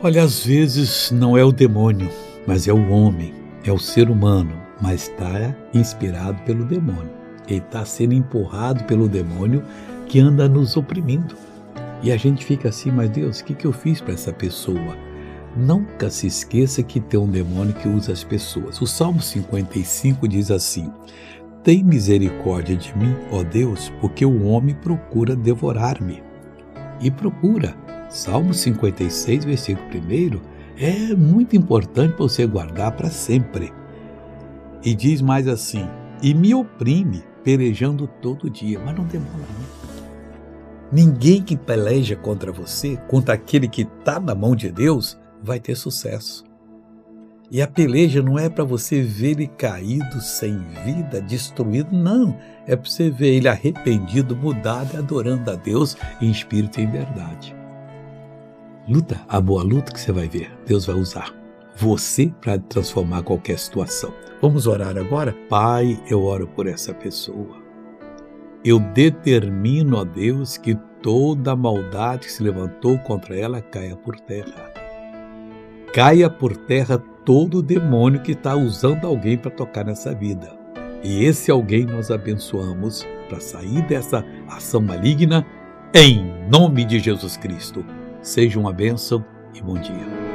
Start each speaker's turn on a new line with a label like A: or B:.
A: Olha, às vezes não é o demônio, mas é o homem, é o ser humano, mas está inspirado pelo demônio. Ele está sendo empurrado pelo demônio que anda nos oprimindo. E a gente fica assim, mas Deus, o que, que eu fiz para essa pessoa? Nunca se esqueça que tem um demônio que usa as pessoas. O Salmo 55 diz assim: Tem misericórdia de mim, ó Deus, porque o homem procura devorar-me. E procura. Salmo 56, versículo 1, é muito importante para você guardar para sempre. E diz mais assim: E me oprime, pelejando todo dia. Mas não demora, não. Ninguém que peleja contra você, contra aquele que está na mão de Deus, vai ter sucesso. E a peleja não é para você ver ele caído, sem vida, destruído, não. É para você ver ele arrependido, mudado, adorando a Deus em espírito e em verdade. Luta a boa luta que você vai ver. Deus vai usar você para transformar qualquer situação. Vamos orar agora? Pai, eu oro por essa pessoa. Eu determino, ó Deus, que toda maldade que se levantou contra ela caia por terra. Caia por terra todo demônio que está usando alguém para tocar nessa vida. E esse alguém nós abençoamos para sair dessa ação maligna, em nome de Jesus Cristo. Seja uma bênção e bom dia.